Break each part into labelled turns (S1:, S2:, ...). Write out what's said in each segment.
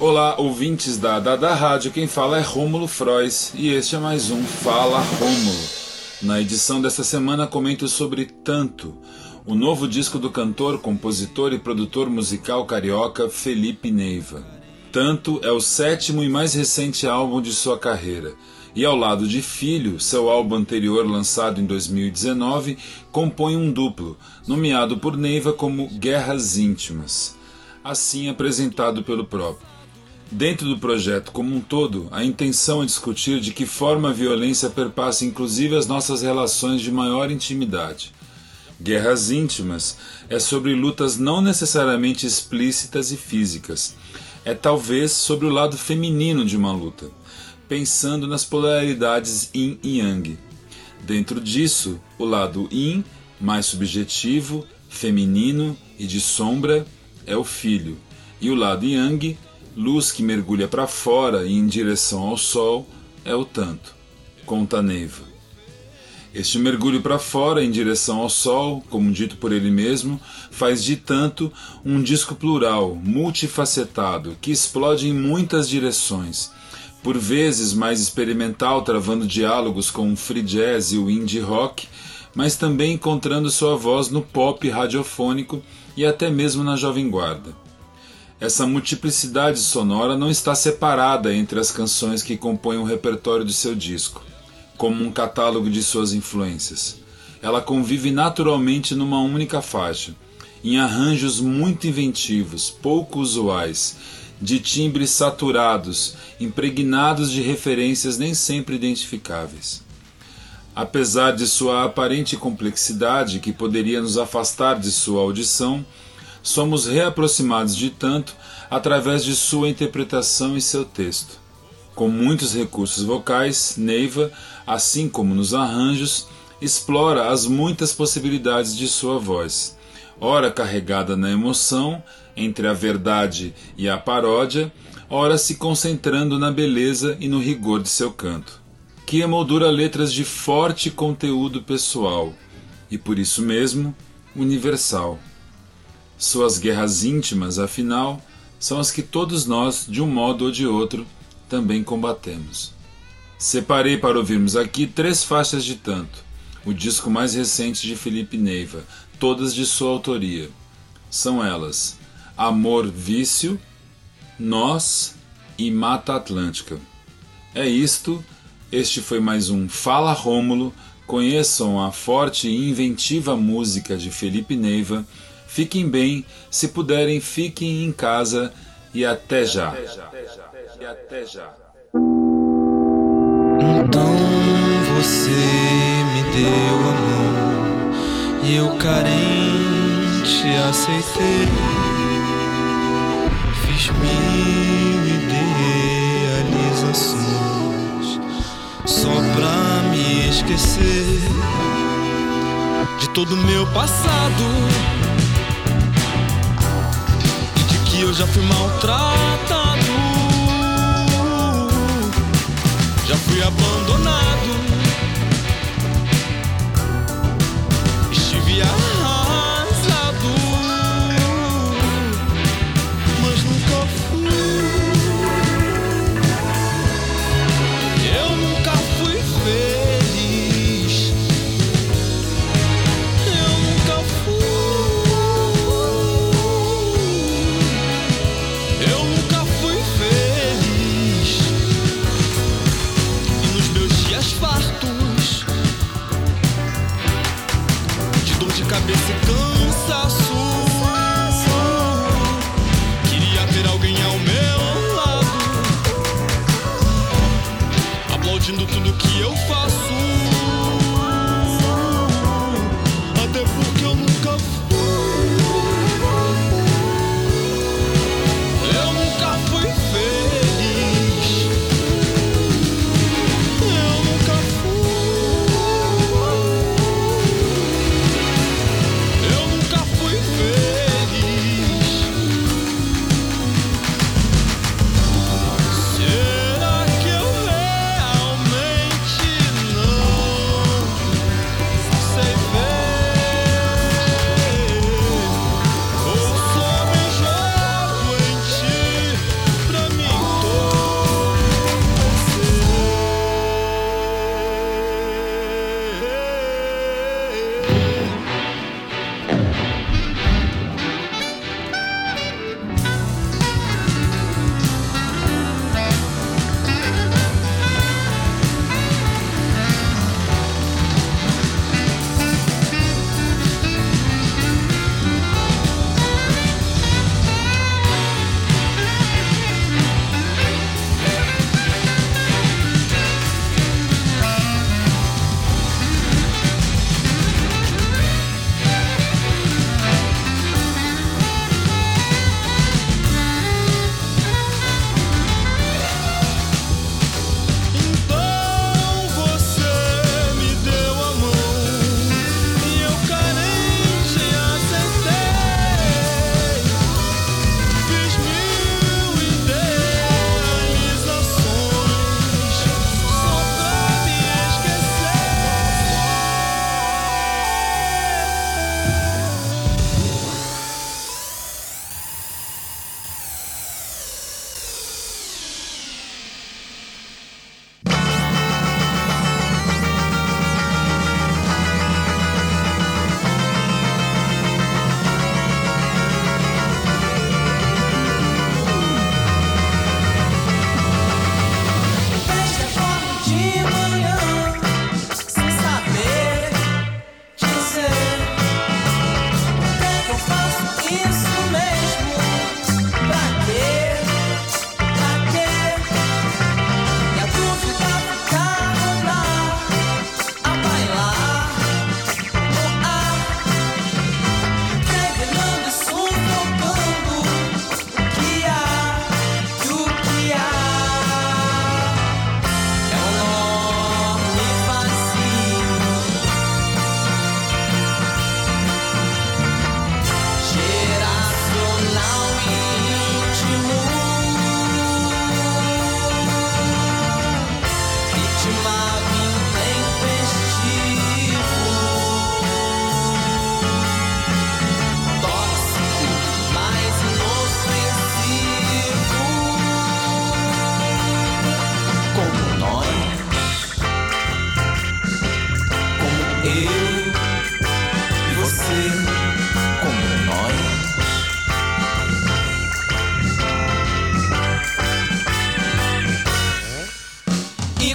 S1: Olá, ouvintes da Dada Rádio, quem fala é Rômulo Frois e este é mais um Fala Rômulo. Na edição desta semana comento sobre Tanto, o novo disco do cantor, compositor e produtor musical carioca Felipe Neiva. Tanto é o sétimo e mais recente álbum de sua carreira, e ao lado de Filho, seu álbum anterior lançado em 2019, compõe um duplo, nomeado por Neiva como Guerras Íntimas, assim apresentado pelo próprio. Dentro do projeto como um todo, a intenção é discutir de que forma a violência perpassa inclusive as nossas relações de maior intimidade. Guerras íntimas é sobre lutas não necessariamente explícitas e físicas. É talvez sobre o lado feminino de uma luta, pensando nas polaridades yin e yang. Dentro disso, o lado yin, mais subjetivo, feminino e de sombra, é o filho, e o lado yang, luz que mergulha para fora e em direção ao sol, é o tanto, conta Neiva. Este mergulho para fora em direção ao sol, como dito por ele mesmo, faz de tanto um disco plural, multifacetado, que explode em muitas direções. Por vezes mais experimental, travando diálogos com o free jazz e o indie rock, mas também encontrando sua voz no pop radiofônico e até mesmo na Jovem Guarda. Essa multiplicidade sonora não está separada entre as canções que compõem o repertório de seu disco, como um catálogo de suas influências. Ela convive naturalmente numa única faixa, em arranjos muito inventivos, pouco usuais, de timbres saturados, impregnados de referências nem sempre identificáveis. Apesar de sua aparente complexidade, que poderia nos afastar de sua audição, somos reaproximados de tanto através de sua interpretação e seu texto. Com muitos recursos vocais, Neiva, assim como nos arranjos, explora as muitas possibilidades de sua voz, ora carregada na emoção, entre a verdade e a paródia, ora se concentrando na beleza e no rigor de seu canto, que emoldura letras de forte conteúdo pessoal e, por isso mesmo, universal. Suas guerras íntimas, afinal, são as que todos nós, de um modo ou de outro, também combatemos. Separei para ouvirmos aqui três faixas de tanto, o disco mais recente de Felipe Neiva, todas de sua autoria. São elas: Amor Vício, Nós e Mata Atlântica. É isto, este foi mais um Fala Rômulo. Conheçam a forte e inventiva música de Felipe Neiva Fiquem bem, se puderem, fiquem em casa e até já. E até já.
S2: Então você me deu a mão e eu carente aceitei. Fiz mil idealizações só pra me esquecer de todo meu passado eu já fui maltratado, já fui abandonado, estive a se cansa.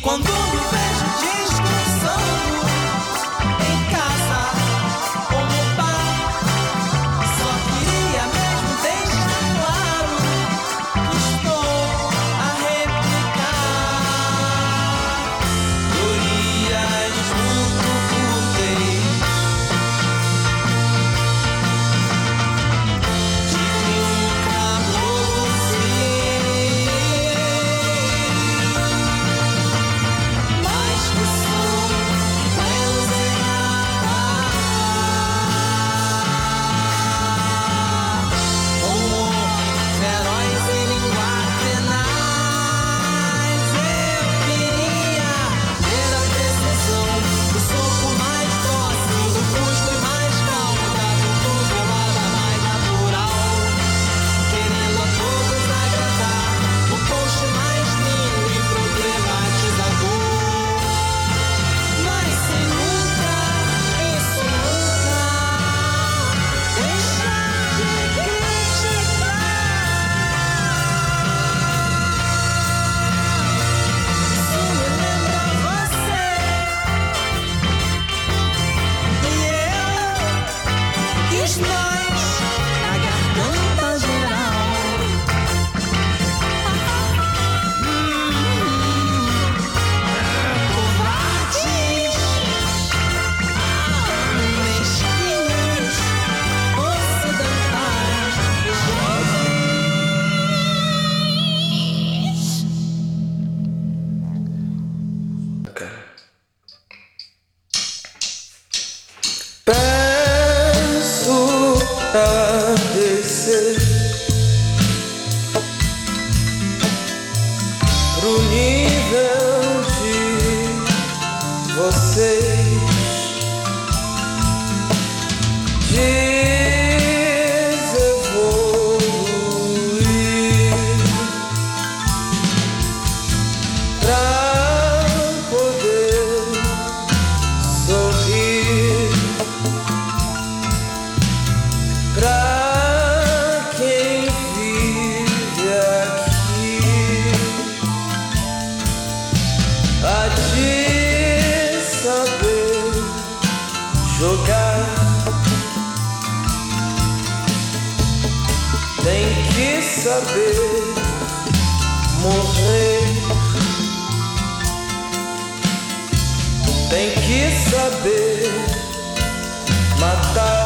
S2: Quando me vem saber matar.